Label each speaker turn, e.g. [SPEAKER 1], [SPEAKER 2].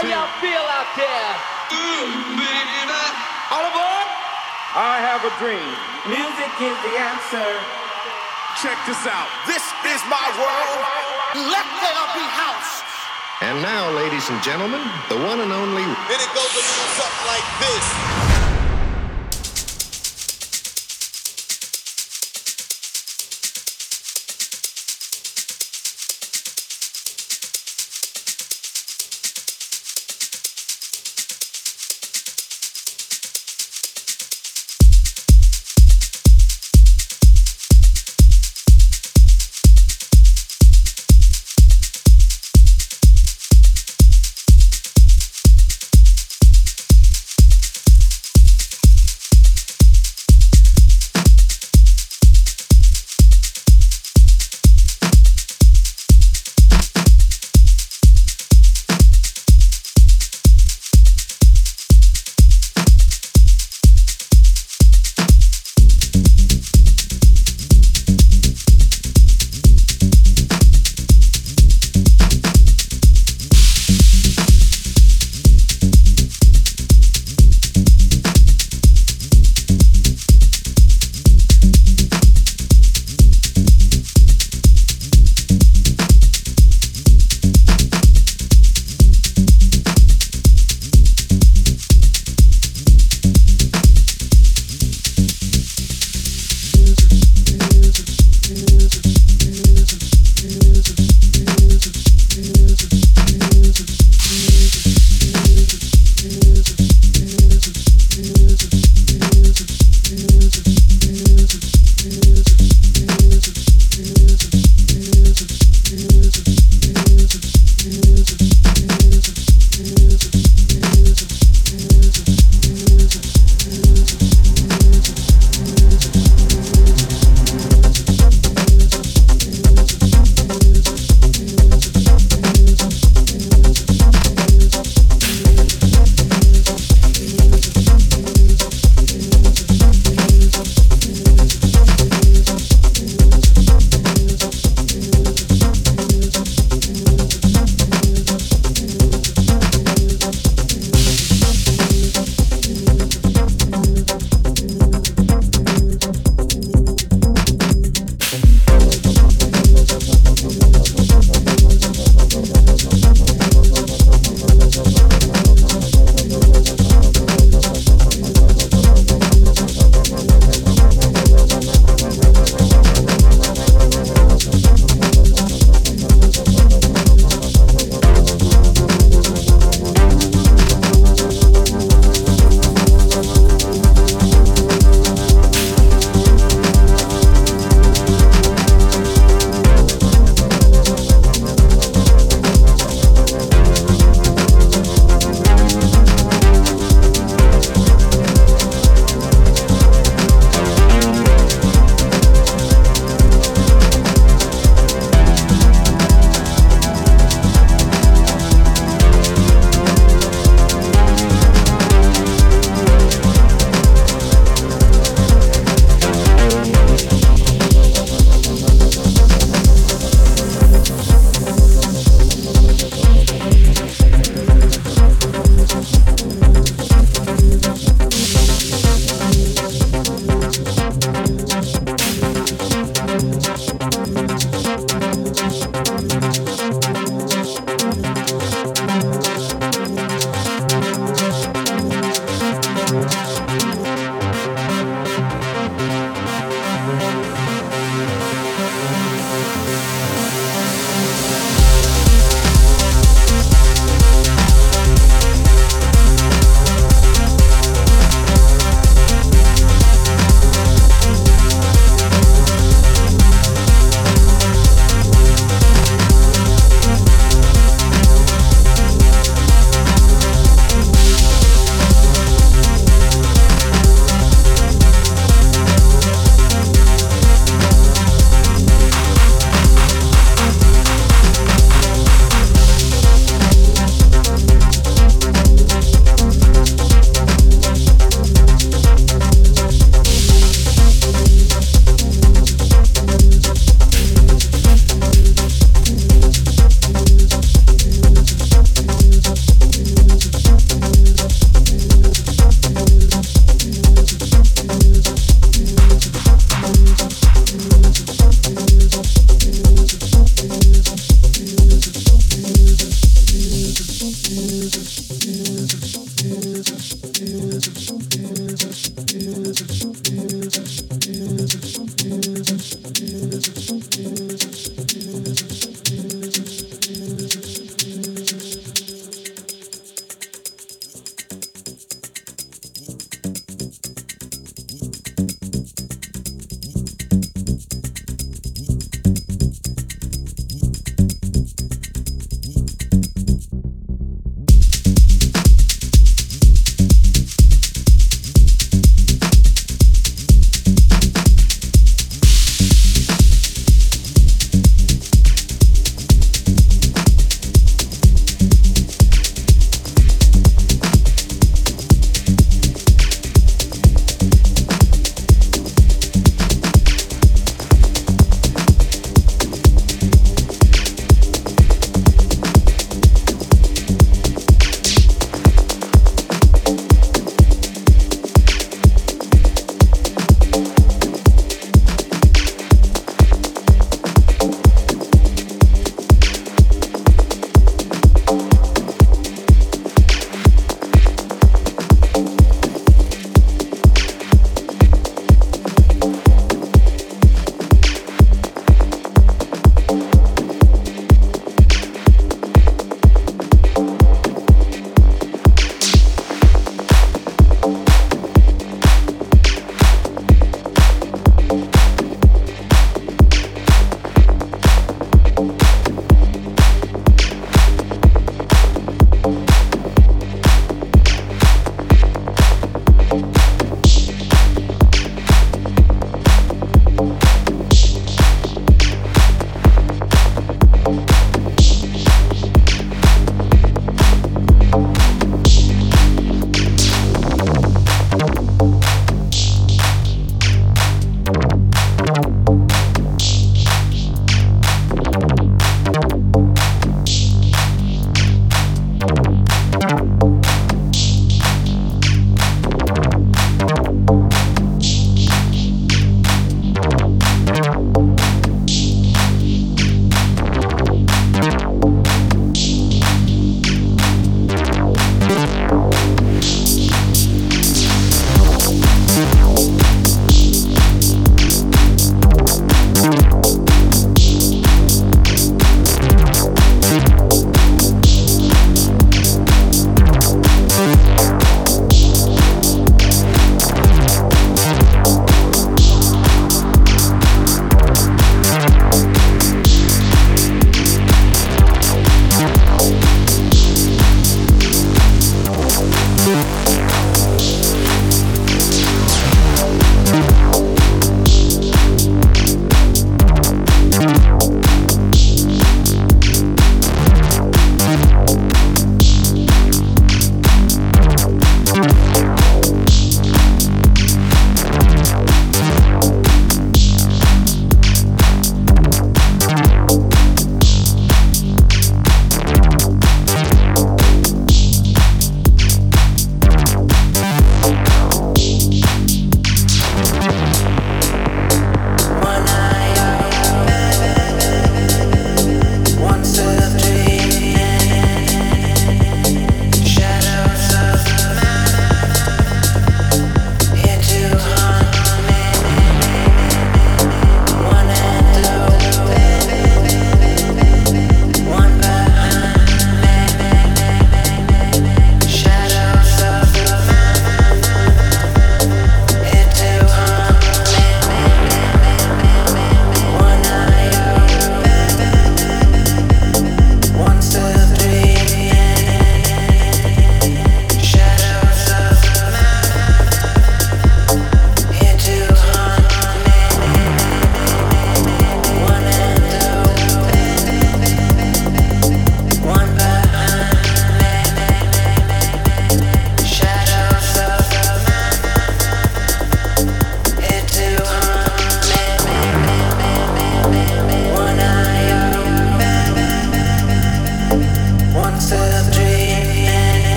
[SPEAKER 1] How y'all feel out there? Mm, All aboard?
[SPEAKER 2] I have a dream.
[SPEAKER 3] Music is the answer.
[SPEAKER 4] Check this out.
[SPEAKER 5] This is my world. Let there be house.
[SPEAKER 6] And now, ladies and gentlemen, the one and only.
[SPEAKER 5] Then it goes a little something like this.